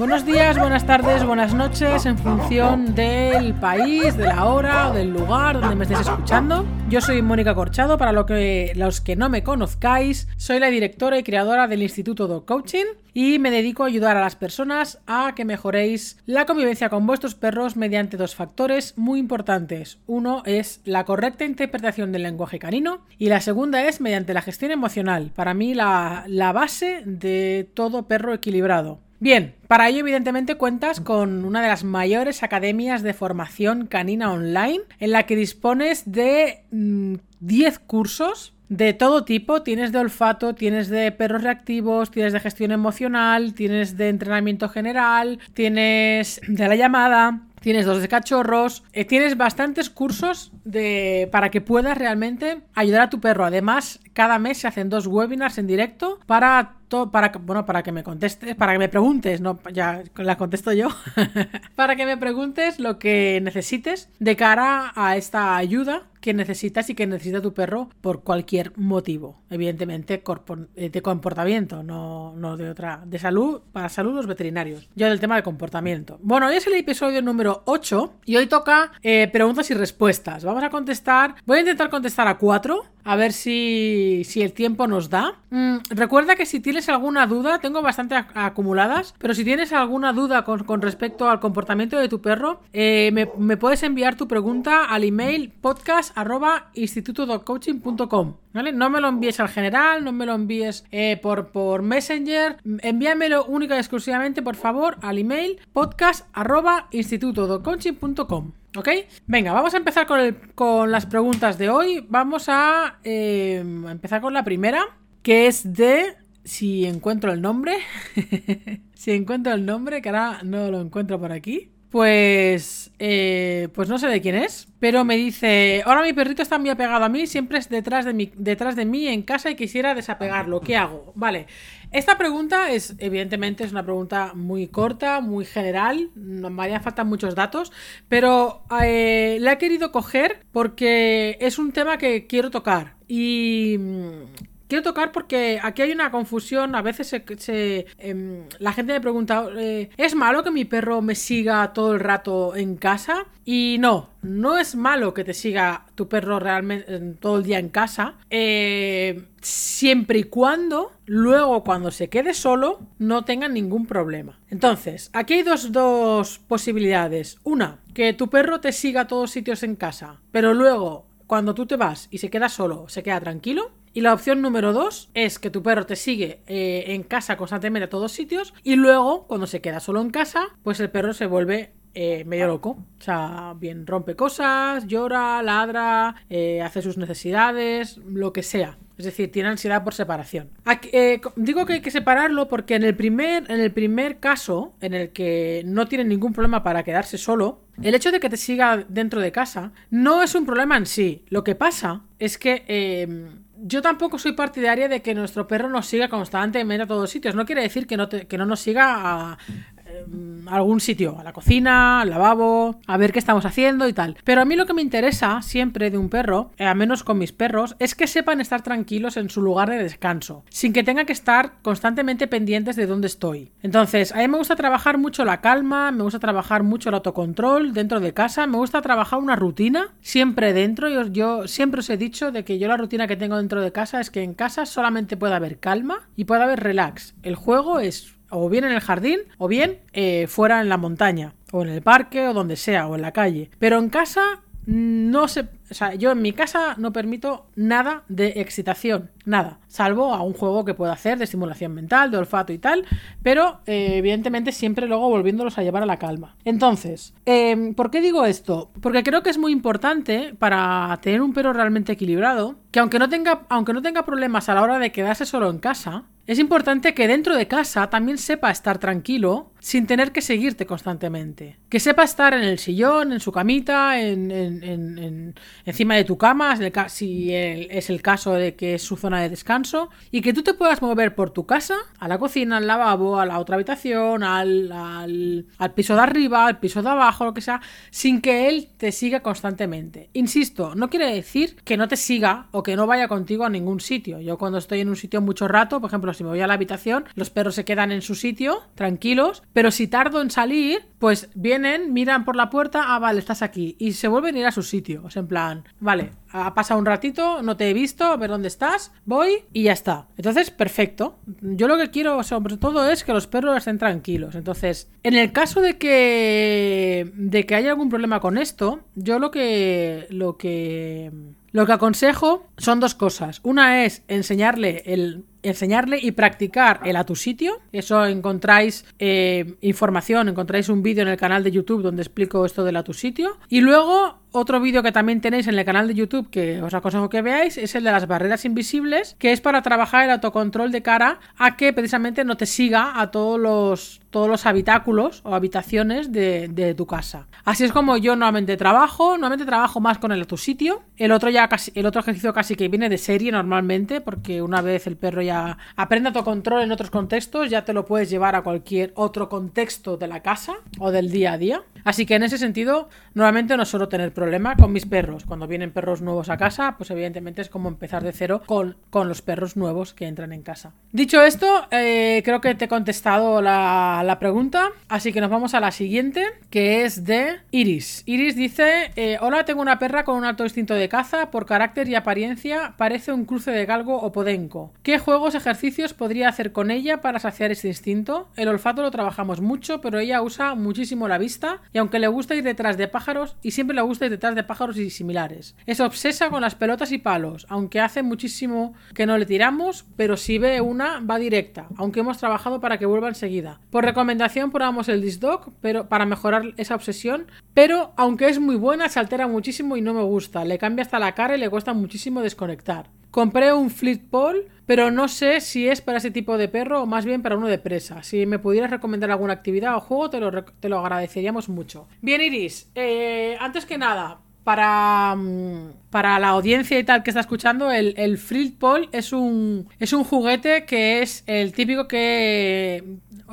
Buenos días, buenas tardes, buenas noches, en función del país, de la hora o del lugar donde me estéis escuchando. Yo soy Mónica Corchado, para los que no me conozcáis, soy la directora y creadora del Instituto Dog Coaching y me dedico a ayudar a las personas a que mejoréis la convivencia con vuestros perros mediante dos factores muy importantes. Uno es la correcta interpretación del lenguaje canino y la segunda es mediante la gestión emocional, para mí la base de todo perro equilibrado. Bien, para ello evidentemente cuentas con una de las mayores academias de formación canina online en la que dispones de 10 mm, cursos de todo tipo. Tienes de olfato, tienes de perros reactivos, tienes de gestión emocional, tienes de entrenamiento general, tienes de la llamada, tienes dos de cachorros, eh, tienes bastantes cursos de, para que puedas realmente ayudar a tu perro. Además, cada mes se hacen dos webinars en directo para para bueno para que me contestes para que me preguntes no ya la contesto yo para que me preguntes lo que necesites de cara a esta ayuda que necesitas y que necesita tu perro por cualquier motivo. Evidentemente eh, de comportamiento no, no de otra de salud para salud los veterinarios. Yo del tema de comportamiento. Bueno hoy es el episodio número 8 y hoy toca eh, preguntas y respuestas. Vamos a contestar voy a intentar contestar a cuatro a ver si, si el tiempo nos da. Mm, recuerda que si tienes alguna duda, tengo bastante acumuladas, pero si tienes alguna duda con, respecto al comportamiento de tu perro, eh, me, puedes enviar tu pregunta al email podcast ¿Vale? No me lo envíes al general, no me lo envíes eh, por, por Messenger. Envíamelo única y exclusivamente, por favor, al email podcast ¿Ok? Venga, vamos a empezar con, las preguntas de hoy. Vamos a eh, empezar con la primera, que es de... Si encuentro el nombre. si encuentro el nombre, que ahora no lo encuentro por aquí. Pues, eh, pues no sé de quién es, pero me dice, ahora mi perrito está muy apegado a mí, siempre es detrás de mí, detrás de mí en casa y quisiera desapegarlo. ¿Qué hago? Vale, esta pregunta es, evidentemente, es una pregunta muy corta, muy general, me harían falta muchos datos, pero eh, la he querido coger porque es un tema que quiero tocar y quiero tocar porque aquí hay una confusión. A veces se, em, la gente me pregunta, eh, ¿es malo que mi perro me siga todo el rato en casa? Y no, no es malo que te siga tu perro realmente todo el día en casa. Eh, siempre y cuando luego cuando se quede solo no tenga ningún problema. Entonces, aquí hay dos, posibilidades. Una, que tu perro te siga a todos sitios en casa, pero luego cuando tú te vas y se queda solo, se queda tranquilo. Y la opción número dos es que tu perro te sigue eh, en casa constantemente a todos sitios y luego, cuando se queda solo en casa, pues el perro se vuelve eh, medio loco. O sea, bien rompe cosas, llora, ladra, eh, hace sus necesidades, lo que sea. Es decir, tiene ansiedad por separación. digo que hay que separarlo porque en el, primer, en el primer caso, en el que no tiene ningún problema para quedarse solo, el hecho de que te siga dentro de casa no es un problema en sí. Lo que pasa es que yo tampoco soy partidaria de que nuestro perro nos siga constantemente a todos sitios. No quiere decir que no, que no nos siga a, Em, algún sitio, a la cocina, al lavabo, a ver qué estamos haciendo y tal. Pero a mí lo que me interesa siempre de un perro, eh, a menos con mis perros, es que sepan estar tranquilos en su lugar de descanso, sin que tenga que estar constantemente pendientes de dónde estoy. Entonces, a mí me gusta trabajar mucho la calma, me gusta trabajar mucho el autocontrol dentro de casa, me gusta trabajar una rutina siempre dentro. Yo, yo siempre os he dicho de que yo la rutina que tengo dentro de casa es que en casa solamente puede haber calma y puede haber relax. El juego es o bien en el jardín o bien eh, fuera en la montaña o en el parque o donde sea o en la calle. Pero en casa no se o sea, yo en mi casa no permito nada de excitación, nada, salvo a un juego que pueda hacer de estimulación mental, de olfato y tal, pero eh, evidentemente siempre luego volviéndolos a llevar a la calma. Entonces, em, ¿por qué digo esto? Porque creo que es muy importante para tener un perro realmente equilibrado, que aunque no tenga, aunque no tenga problemas a la hora de quedarse solo en casa, es importante que dentro de casa también sepa estar tranquilo sin tener que seguirte constantemente. que sepa estar en el sillón, en su camita, en, en, encima de tu cama, si es el caso de que es su zona de descanso, y que tú te puedas mover por tu casa, a la cocina, al lavabo, a la otra habitación, al, al, al piso de arriba, al piso de abajo, lo que sea, sin que él te siga constantemente. Insisto, no quiere decir que no te siga o que no vaya contigo a ningún sitio. Yo cuando estoy en un sitio mucho rato, por ejemplo, si me voy a la habitación, los perros se quedan en su sitio, tranquilos, pero si tardo en salir, pues vienen, miran por la puerta, ah, vale, estás aquí, y se vuelven a ir a su sitio. O sea, en plan, vale, ha pasado un ratito, no te he visto, a ver dónde estás, voy y ya está. Entonces, perfecto. Yo lo que quiero sobre todo es que los perros estén tranquilos. Entonces, en el caso de que de que haya algún problema con esto, yo lo que lo que lo que aconsejo son dos cosas. Una es enseñarle el enseñarle y practicar el a tu sitio. Eso encontráis eh, información, encontráis un vídeo en el canal de YouTube donde explico esto del a tu sitio. Y luego otro vídeo que también tenéis en el canal de YouTube que os aconsejo que veáis es el de las barreras invisibles, que es para trabajar el autocontrol de cara a que precisamente no te siga a todos los, todos los habitáculos o habitaciones de, tu casa. Así es como yo normalmente trabajo, normalmente trabajo más con el a tu sitio. El otro ya el otro ejercicio casi que viene de serie normalmente, porque una vez el perro ya aprende autocontrol en otros contextos, ya te lo puedes llevar a cualquier otro contexto de la casa o del día a día. Así que en ese sentido, normalmente no suelo tener problema con mis perros. Cuando vienen perros nuevos a casa, pues evidentemente es como empezar de cero con, con los perros nuevos que entran en casa. Dicho esto, eh, creo que te he contestado la, la, pregunta, así que nos vamos a la siguiente, que es de Iris. Iris dice, eh, hola, tengo una perra con un alto instinto de caza, por carácter y apariencia parece un cruce de galgo o podenco. ¿Qué juegos, ejercicios podría hacer con ella para saciar este instinto? El olfato lo trabajamos mucho, pero ella usa muchísimo la vista y aunque le gusta ir detrás de pájaros, y siempre le gusta ir detrás de pájaros y similares. Es obsesa con las pelotas y palos, aunque hace muchísimo que no le tiramos, pero si ve una, va directa, aunque hemos trabajado para que vuelva enseguida. Por recomendación probamos el Disdog, pero para mejorar esa obsesión, pero aunque es muy buena, se altera muchísimo y no me gusta. Le cambia hasta la cara y le cuesta muchísimo desconectar. Compré un Fleet Pole, pero no sé si es para ese tipo de perro o más bien para uno de presa. Si me pudieras recomendar alguna actividad o juego, te lo, te lo agradeceríamos mucho. Bien, Iris, eh, antes que nada, para, mm, para la audiencia y tal que está escuchando, el, el Fleet Pole es un, es un juguete que es el típico que.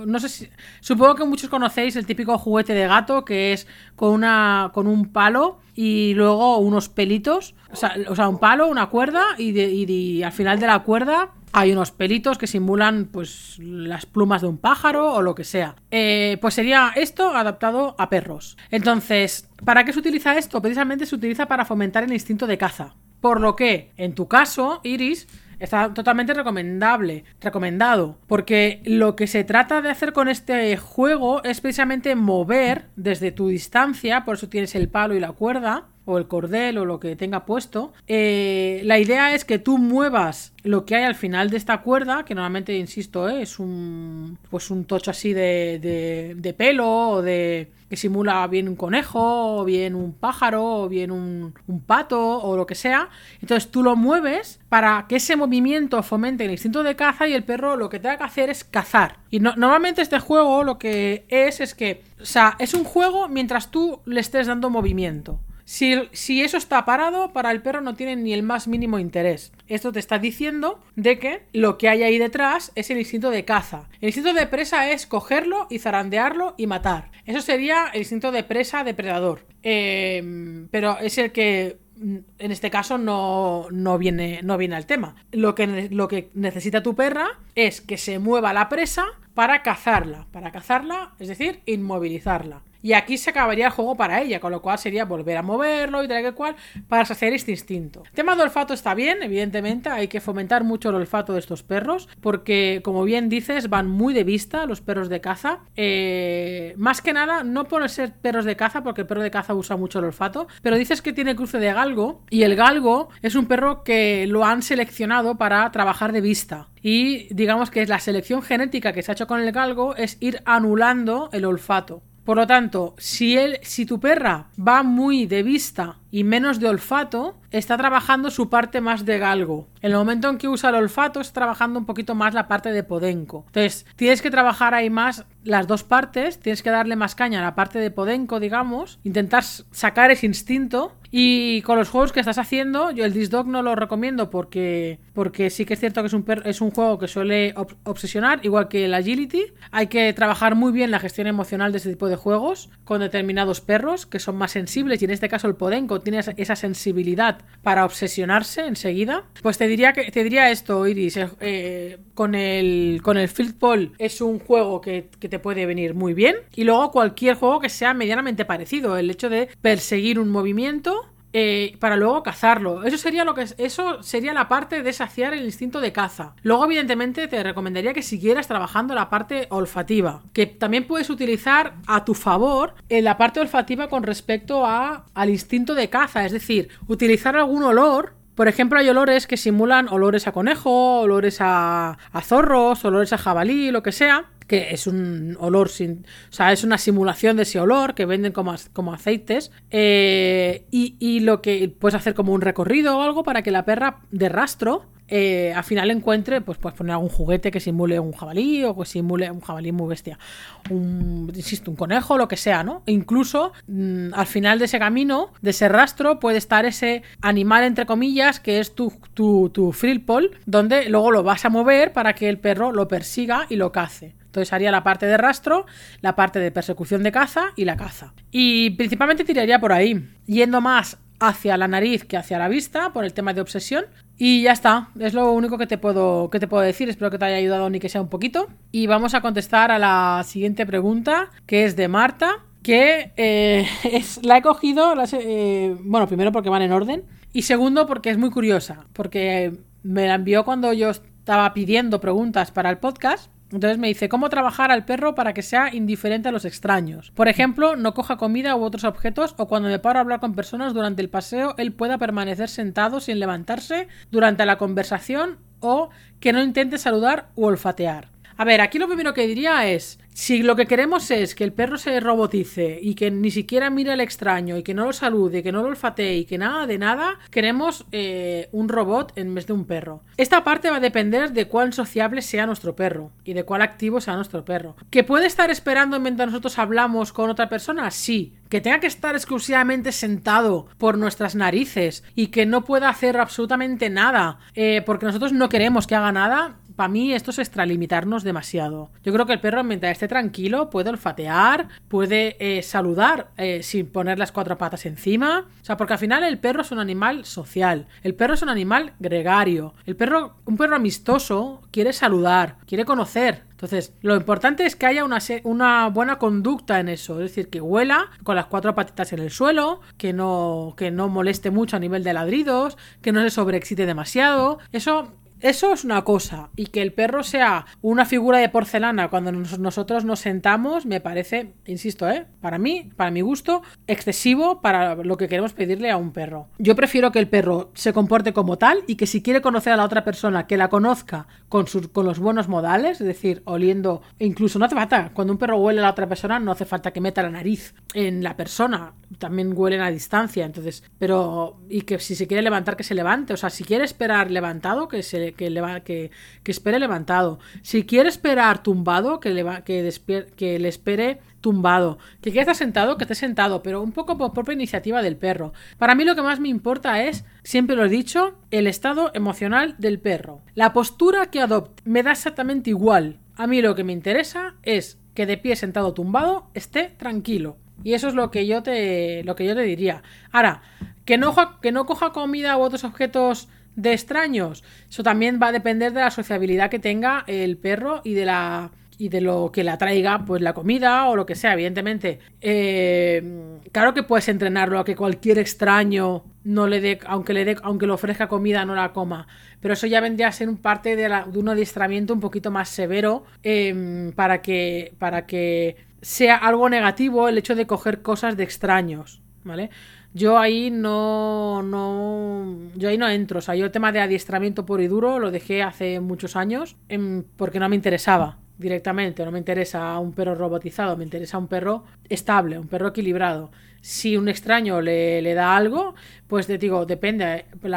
No sé si. Supongo que muchos conocéis el típico juguete de gato que es con, una, con un palo y luego unos pelitos. O sea, un palo, una cuerda y, y al final de la cuerda hay unos pelitos que simulan pues las plumas de un pájaro o lo que sea. Eh, pues sería esto adaptado a perros. Entonces, ¿para qué se utiliza esto? Precisamente se utiliza para fomentar el instinto de caza. Por lo que, en tu caso, Iris, está totalmente recomendable, recomendado, porque lo que se trata de hacer con este juego es precisamente mover desde tu distancia, por eso tienes el palo y la cuerda, o el cordel o lo que tenga puesto. Eh, la idea es que tú muevas lo que hay al final de esta cuerda, que normalmente, insisto, eh, es un pues un tocho así de, de, pelo o de que simula bien un conejo o bien un pájaro o bien un, un, pato o lo que sea. Entonces tú lo mueves para que ese movimiento fomente el instinto de caza y el perro lo que tenga que hacer es cazar. Y normalmente este juego lo que es es que, o sea, es un juego mientras tú le estés dando movimiento. Si, eso está parado, para el perro no tiene ni el más mínimo interés. Esto te está diciendo de que lo que hay ahí detrás es el instinto de caza. El instinto de presa es cogerlo y zarandearlo y matar. Eso sería el instinto de presa depredador. Eh, pero es el que mm, en este caso no, viene, no viene al tema. Lo que, lo que necesita tu perra es que se mueva la presa para cazarla. Para cazarla, es decir, inmovilizarla. Y aquí se acabaría el juego para ella, con lo cual sería volver a moverlo y tal que cual para saciar este instinto. El tema de olfato está bien, evidentemente, hay que fomentar mucho el olfato de estos perros, porque como bien dices, van muy de vista los perros de caza. Eh, más que nada, no por ser perros de caza, porque el perro de caza usa mucho el olfato, pero dices que tiene cruce de galgo, y el galgo es un perro que lo han seleccionado para trabajar de vista. Y digamos que la selección genética que se ha hecho con el galgo es ir anulando el olfato. Por lo tanto, si, él, si tu perra va muy de vista y menos de olfato, está trabajando su parte más de galgo. En el momento en que usa el olfato, está trabajando un poquito más la parte de podenco. Entonces, tienes que trabajar ahí más las dos partes, tienes que darle más caña a la parte de podenco, digamos, intentar sacar ese instinto y con los juegos que estás haciendo, yo el Disc no lo recomiendo porque, porque sí que es cierto que es un, es un juego que suele obsesionar, igual que el Agility. Hay que trabajar muy bien la gestión emocional de este tipo de juegos con determinados perros que son más sensibles y en este caso el Podenco tiene esa sensibilidad para obsesionarse enseguida. Pues te diría, que, te diría esto, Iris, eh, eh, con, el, con el Field Ball es un juego que, que te puede venir muy bien y luego cualquier juego que sea medianamente parecido, el hecho de perseguir un movimiento eh, para luego cazarlo. Eso sería lo que eso sería la parte de saciar el instinto de caza. Luego, evidentemente, te recomendaría que siguieras trabajando la parte olfativa, que también puedes utilizar a tu favor en la parte olfativa con respecto a, al instinto de caza, es decir, utilizar algún olor por ejemplo, hay olores que simulan olores a conejo, olores a, a, zorros, olores a jabalí, lo que sea, que es un olor sin. O sea, es una simulación de ese olor que venden como, como aceites. Eh, y, y, lo que puedes hacer como un recorrido o algo para que la perra de rastro. Eh, al final encuentre, pues puedes poner algún juguete que simule un jabalí o que simule un jabalí muy bestia, un, insisto, un conejo, lo que sea, ¿no? E incluso mm, al final de ese camino, de ese rastro, puede estar ese animal, entre comillas, que es tu, tu, tu pole, donde luego lo vas a mover para que el perro lo persiga y lo cace. Entonces haría la parte de rastro, la parte de persecución de caza y la caza. Y principalmente tiraría por ahí, yendo más hacia la nariz que hacia la vista por el tema de obsesión. Y ya está, es lo único que te puedo, que te puedo decir. Espero que te haya ayudado ni que sea un poquito. Y vamos a contestar a la siguiente pregunta, que es de Marta, que eh, es, la he cogido, eh, bueno, primero porque van en orden, y segundo porque es muy curiosa, porque me la envió cuando yo estaba pidiendo preguntas para el podcast entonces me dice cómo trabajar al perro para que sea indiferente a los extraños. Por ejemplo, no coja comida u otros objetos o cuando me paro a hablar con personas durante el paseo, él pueda permanecer sentado sin levantarse durante la conversación o que no intente saludar u olfatear. A ver, aquí lo primero que diría es, si lo que queremos es que el perro se robotice y que ni siquiera mire al extraño y que no lo salude, que no lo olfatee y que nada de nada, queremos eh, un robot en vez de un perro. Esta parte va a depender de cuán sociable sea nuestro perro y de cuál activo sea nuestro perro. ¿Que puede estar esperando mientras nosotros hablamos con otra persona? Sí. ¿Que tenga que estar exclusivamente sentado por nuestras narices y que no pueda hacer absolutamente nada eh, porque nosotros no queremos que haga nada? Para mí esto es extralimitarnos demasiado. Yo creo que el perro, mientras esté tranquilo, puede olfatear, puede eh, saludar eh, sin poner las cuatro patas encima. O sea, porque al final el perro es un animal social. El perro es un animal gregario. El perro, un perro amistoso, quiere saludar, quiere conocer. Entonces, lo importante es que haya una, buena conducta en eso, es decir, que huela con las cuatro patitas en el suelo, que no, que no moleste mucho a nivel de ladridos, que no se sobreexcite demasiado. Eso eso es una cosa. Y que el perro sea una figura de porcelana cuando nosotros nos sentamos, me parece, insisto, ¿eh? para mí, para mi gusto, excesivo para lo que queremos pedirle a un perro. Yo prefiero que el perro se comporte como tal y que si quiere conocer a la otra persona, que la conozca con, sus, con los buenos modales, es decir, oliendo, incluso no hace falta, cuando un perro huele a la otra persona, no hace falta que meta la nariz en la persona, también huelen a distancia, entonces, pero, y que si se quiere levantar, que se levante, o sea, si quiere esperar levantado, que se que, le, que, que, espere levantado. Si quiere esperar tumbado, que le, que, que le espere tumbado. Que quiere estar sentado, que esté sentado, pero un poco por propia iniciativa del perro. Para mí lo que más me importa es, siempre lo he dicho, el estado emocional del perro. La postura que adopte me da exactamente igual. A mí lo que me interesa es que de pie sentado tumbado esté tranquilo. Y eso es lo que yo te, lo que yo te diría. Ahora, que no, que no coja comida u otros objetos de extraños. Eso también va a depender de la sociabilidad que tenga el perro y de la y de lo que la traiga, pues la comida o lo que sea, evidentemente. Eh, claro que puedes entrenarlo a que cualquier extraño no le dé, aunque le dé, aunque le ofrezca comida, no la coma. Pero eso ya vendría a ser un parte de, un adiestramiento un poquito más severo em, para que para que sea algo negativo el hecho de coger cosas de extraños, ¿vale? Yo ahí no, no, yo ahí no entro. O sea, yo el tema de adiestramiento puro y duro lo dejé hace muchos años porque no me interesaba directamente. No me interesa un perro robotizado, me interesa un perro estable, un perro equilibrado. si un extraño le, le da algo, pues te digo, depende. Por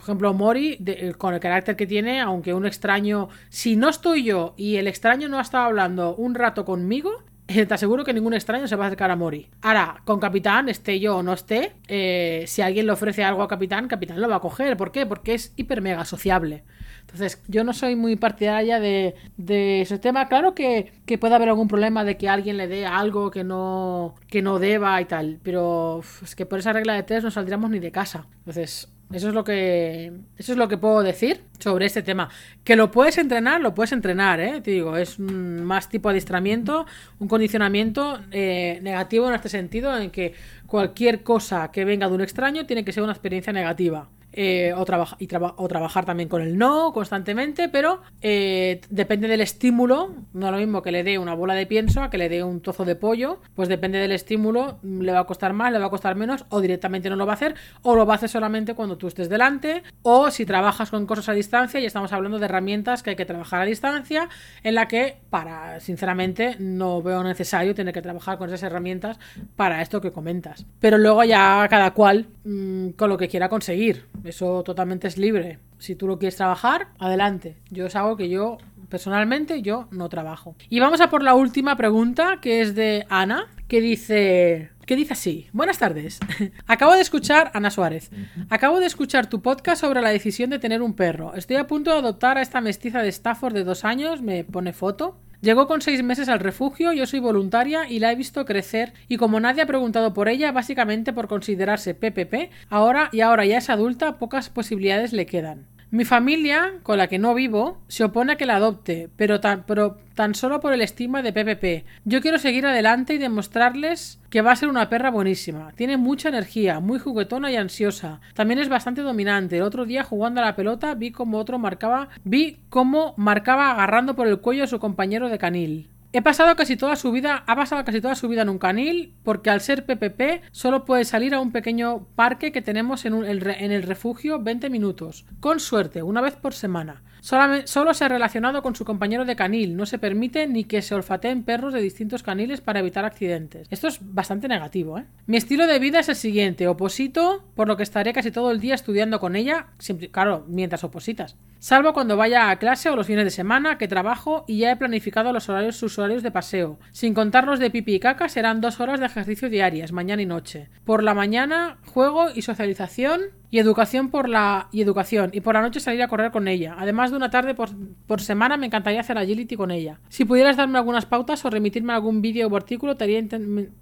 ejemplo, Mori, de- con el carácter que tiene, aunque un extraño, si no estoy yo y el extraño no ha estado hablando un rato conmigo, eh, te aseguro que ningún extraño se va a acercar a Mori. Ahora, con Capitán, esté yo o no esté, eh, si alguien le ofrece algo a Capitán, Capitán lo va a coger. ¿Por qué? Porque es hiper mega sociable. Entonces, yo no soy muy partidaria de, de ese tema. Claro que, que puede haber algún problema de que alguien le dé algo que no, que no deba y tal, pero es que por esa regla de tres no saldríamos ni de casa. Entonces, eso es lo que eso es lo que puedo decir sobre este tema. Que lo puedes entrenar, lo puedes entrenar, ¿eh? Te digo, es más tipo de adiestramiento, un condicionamiento eh, negativo en este sentido, en que cualquier cosa que venga de un extraño tiene que ser una experiencia negativa. Eh, o, trabajar también con el no constantemente, pero eh, depende del estímulo. No es lo mismo que le dé una bola de pienso a que le dé un trozo de pollo, pues depende del estímulo, mm, le va a costar más, le va a costar menos, o directamente no lo va a hacer, o lo va a hacer solamente cuando tú estés delante, o si trabajas con cosas a distancia, y estamos hablando de herramientas que hay que trabajar a distancia, en la que, para, sinceramente, no veo necesario tener que trabajar con esas herramientas para esto que comentas. Pero luego ya cada cual mm, con lo que quiera conseguir. Eso totalmente es libre. Si tú lo quieres trabajar, adelante. Yo es algo que yo, personalmente, yo no trabajo. Y vamos a por la última pregunta, que es de Ana, que dice... Que dice así. Buenas tardes. Acabo de escuchar, Ana Suárez, acabo de escuchar tu podcast sobre la decisión de tener un perro. Estoy a punto de adoptar a esta mestiza de Stafford de dos años, me pone foto. Llegó con seis meses al refugio, yo soy voluntaria y la he visto crecer y como nadie ha preguntado por ella, básicamente por considerarse PPP, ahora y ahora ya es adulta, pocas posibilidades le quedan. Mi familia, con la que no vivo, se opone a que la adopte, pero tan, pero tan solo por el estigma de PPP. Yo quiero seguir adelante y demostrarles que va a ser una perra buenísima. Tiene mucha energía, muy juguetona y ansiosa. También es bastante dominante. El otro día jugando a la pelota vi como otro marcaba, vi cómo marcaba agarrando por el cuello a su compañero de canil. He pasado casi toda su vida, ha pasado casi toda su vida en un canil, porque al ser PPP solo puede salir a un pequeño parque que tenemos en, el refugio 20 minutos. Con suerte, una vez por semana. Solo se ha relacionado con su compañero de canil. No se permite ni que se olfateen perros de distintos caniles para evitar accidentes. Esto es bastante negativo, ¿eh? Mi estilo de vida es el siguiente: oposito, por lo que estaré casi todo el día estudiando con ella, claro, mientras opositas. Salvo cuando vaya a clase o los fines de semana, que trabajo y ya he planificado los horarios sus horarios de paseo. Sin contar los de pipi y caca, serán dos horas de ejercicio diarias, mañana y noche. Por la mañana, juego y socialización y educación por la y educación y por la noche salir a correr con ella. Además de una tarde por, por semana me encantaría hacer agility con ella. Si pudieras darme algunas pautas o remitirme algún vídeo o artículo te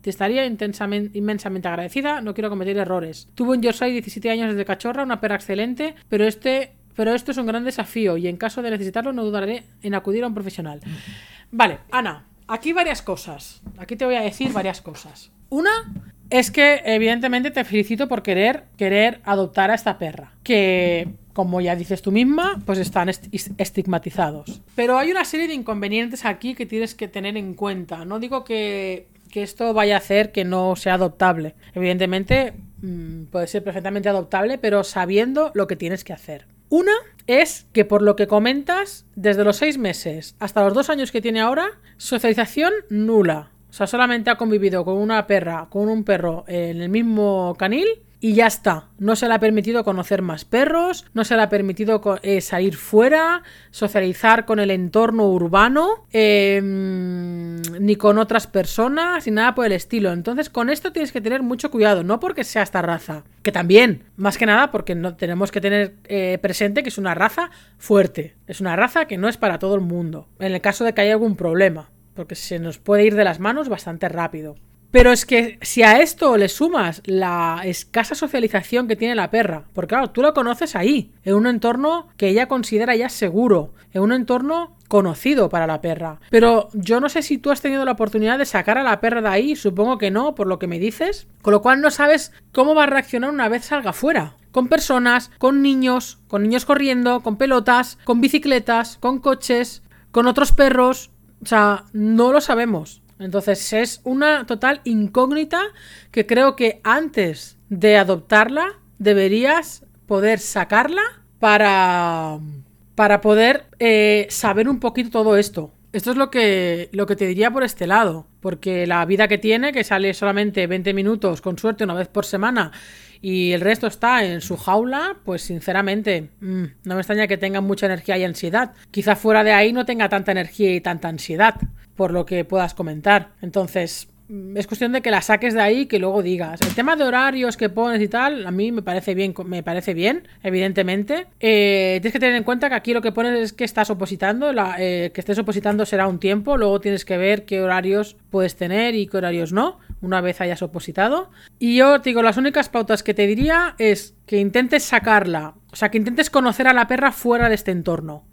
estaría intensamente, inmensamente agradecida. No quiero cometer errores. Tuve un Yorkshire 17 años desde cachorra, una perra excelente, pero este pero esto es un gran desafío y en caso de necesitarlo no dudaré en acudir a un profesional. Vale, Ana, aquí varias cosas. Aquí te voy a decir varias cosas. Una es que evidentemente te felicito por querer querer adoptar a esta perra, que como ya dices tú misma, pues están estigmatizados. Pero hay una serie de inconvenientes aquí que tienes que tener en cuenta. No digo que que esto vaya a hacer que no sea adoptable. Evidentemente mm, puede ser perfectamente adoptable, pero sabiendo lo que tienes que hacer. Una es que por lo que comentas, desde los seis meses hasta los dos años que tiene ahora, socialización nula. O sea, solamente ha convivido con una perra, con un perro en el mismo canil y ya está. No se le ha permitido conocer más perros, no se le ha permitido eh, salir fuera, socializar con el entorno urbano, eh, ni con otras personas, ni nada por el estilo. Entonces, con esto tienes que tener mucho cuidado, no porque sea esta raza, que también, más que nada porque no tenemos que tener eh, presente que es una raza fuerte, es una raza que no es para todo el mundo, en el caso de que haya algún problema, porque se nos puede ir de las manos bastante rápido. Pero es que si a esto le sumas la escasa socialización que tiene la perra, porque claro, tú lo conoces ahí, en un entorno que ella considera ya seguro, en un entorno conocido para la perra. Pero yo no sé si tú has tenido la oportunidad de sacar a la perra de ahí, supongo que no, por lo que me dices, con lo cual no sabes cómo va a reaccionar una vez salga fuera. Con personas, con niños, con niños corriendo, con pelotas, con bicicletas, con coches, con otros perros. O sea, no lo sabemos. Entonces es una total incógnita que creo que antes de adoptarla deberías poder sacarla para, para poder eh, saber un poquito todo esto. Esto es lo que, lo que te diría por este lado, porque la vida que tiene, que sale solamente 20 minutos, con suerte, una vez por semana, y el resto está en su jaula, pues sinceramente mm, no me extraña que tenga mucha energía y ansiedad. Quizá fuera de ahí no tenga tanta energía y tanta ansiedad, por lo que puedas comentar. Entonces, es cuestión de que la saques de ahí y que luego digas. El tema de horarios que pones y tal, a mí me parece bien, me parece bien, evidentemente. Eh, tienes que tener en cuenta que aquí lo que pones es que estás opositando, eh, que estés opositando será un tiempo, luego tienes que ver qué horarios puedes tener y qué horarios no, una vez hayas opositado. Y yo te digo, las únicas pautas que te diría es que intentes sacarla, o sea, que intentes conocer a la perra fuera de este entorno.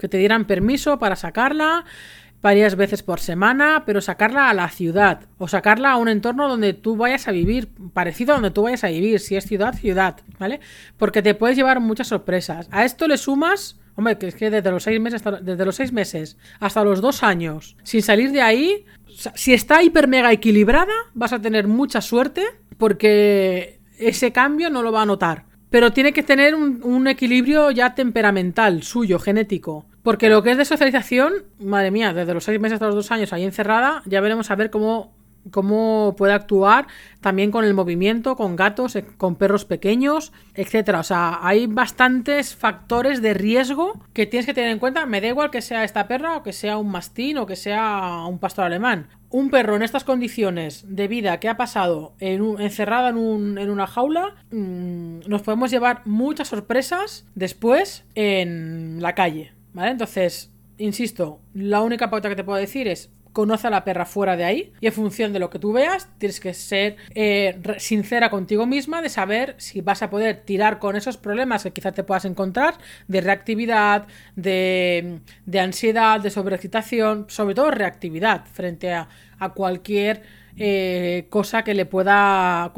Que te dieran permiso para sacarla, varias veces por semana, pero sacarla a la ciudad o sacarla a un entorno donde tú vayas a vivir, parecido a donde tú vayas a vivir, si es ciudad, ciudad, ¿vale? Porque te puedes llevar muchas sorpresas. A esto le sumas, hombre, que es que desde los seis meses hasta, desde los seis meses hasta los dos años, sin salir de ahí, si está hiper mega equilibrada, vas a tener mucha suerte porque ese cambio no lo va a notar. Pero tiene que tener un equilibrio ya temperamental, suyo, genético. Porque lo que es de socialización, madre mía, desde los seis meses hasta los dos años ahí encerrada, ya veremos a ver cómo, cómo puede actuar también con el movimiento, con gatos, eh, con perros pequeños, etcétera. O sea, hay bastantes factores de riesgo que tienes que tener en cuenta. Me da igual que sea esta perra o que sea un mastín o que sea un pastor alemán. Un perro en estas condiciones de vida que ha pasado en encerrado en, en, una jaula, mm, nos podemos llevar muchas sorpresas después en la calle. ¿Vale? Entonces, insisto, la única pauta que te puedo decir es conoce a la perra fuera de ahí y en función de lo que tú veas tienes que ser eh, sincera contigo misma de saber si vas a poder tirar con esos problemas que quizás te puedas encontrar de reactividad, de, ansiedad, de sobreexcitación, sobre todo reactividad frente a, cualquier eh, cosa que le pueda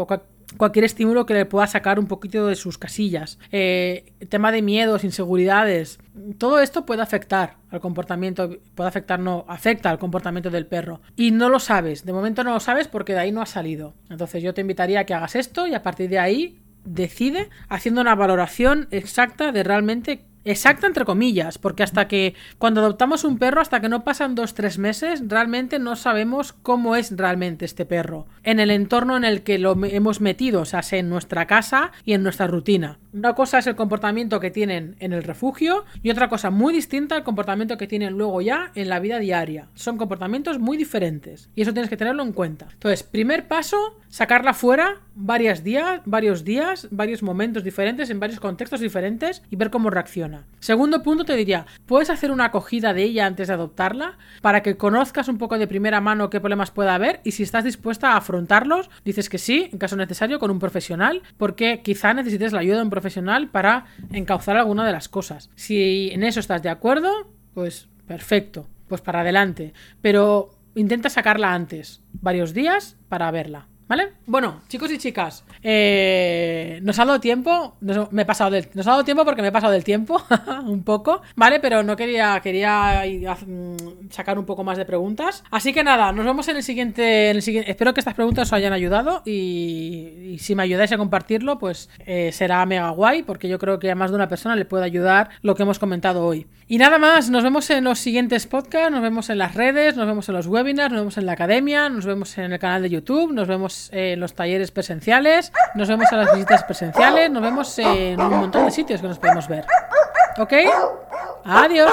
cualquier estímulo que le pueda sacar un poquito de sus casillas. Eh, tema de miedos, inseguridades, todo esto puede afectar al comportamiento, puede afectar, no, afecta al comportamiento del perro. Y no lo sabes, de momento no lo sabes porque de ahí no ha salido. Entonces yo te invitaría a que hagas esto y a partir de ahí decide haciendo una valoración exacta de realmente exacta entre comillas, porque hasta que cuando adoptamos un perro, hasta que no pasan dos, tres meses, realmente no sabemos cómo es realmente este perro, en el entorno en el que lo hemos metido, o sea, en nuestra casa y en nuestra rutina. Una cosa es el comportamiento que tienen en el refugio y otra cosa muy distinta el comportamiento que tienen luego ya en la vida diaria. Son comportamientos muy diferentes y eso tienes que tenerlo en cuenta. Entonces, primer paso, sacarla fuera varios días, varios días, varios momentos diferentes, en varios contextos diferentes y ver cómo reacciona. Segundo punto te diría, puedes hacer una acogida de ella antes de adoptarla para que conozcas un poco de primera mano qué problemas pueda haber y si estás dispuesta a afrontarlos, dices que sí, en caso necesario, con un profesional, porque quizá necesites la ayuda de un profesional para encauzar alguna de las cosas. Si en eso estás de acuerdo, pues perfecto, pues para adelante. Pero intenta sacarla antes, varios días, para verla. ¿Vale? Bueno, chicos y chicas, eh, nos ha dado tiempo, nos, me he pasado nos ha dado tiempo porque me he pasado del tiempo un poco, ¿vale? Pero no quería, quería mm, sacar un poco más de preguntas. Así que nada, nos vemos en el siguiente, en el siguiente espero que estas preguntas os hayan ayudado y, si me ayudáis a compartirlo, pues eh, será mega guay porque yo creo que a más de una persona le puede ayudar lo que hemos comentado hoy. Y nada más, nos vemos en los siguientes podcasts, nos vemos en las redes, nos vemos en los webinars, nos vemos en la academia, nos vemos en el canal de YouTube, nos vemos en los talleres presenciales, nos vemos en las visitas presenciales, nos vemos en un montón de sitios que nos podemos ver. ¿Ok? Adiós.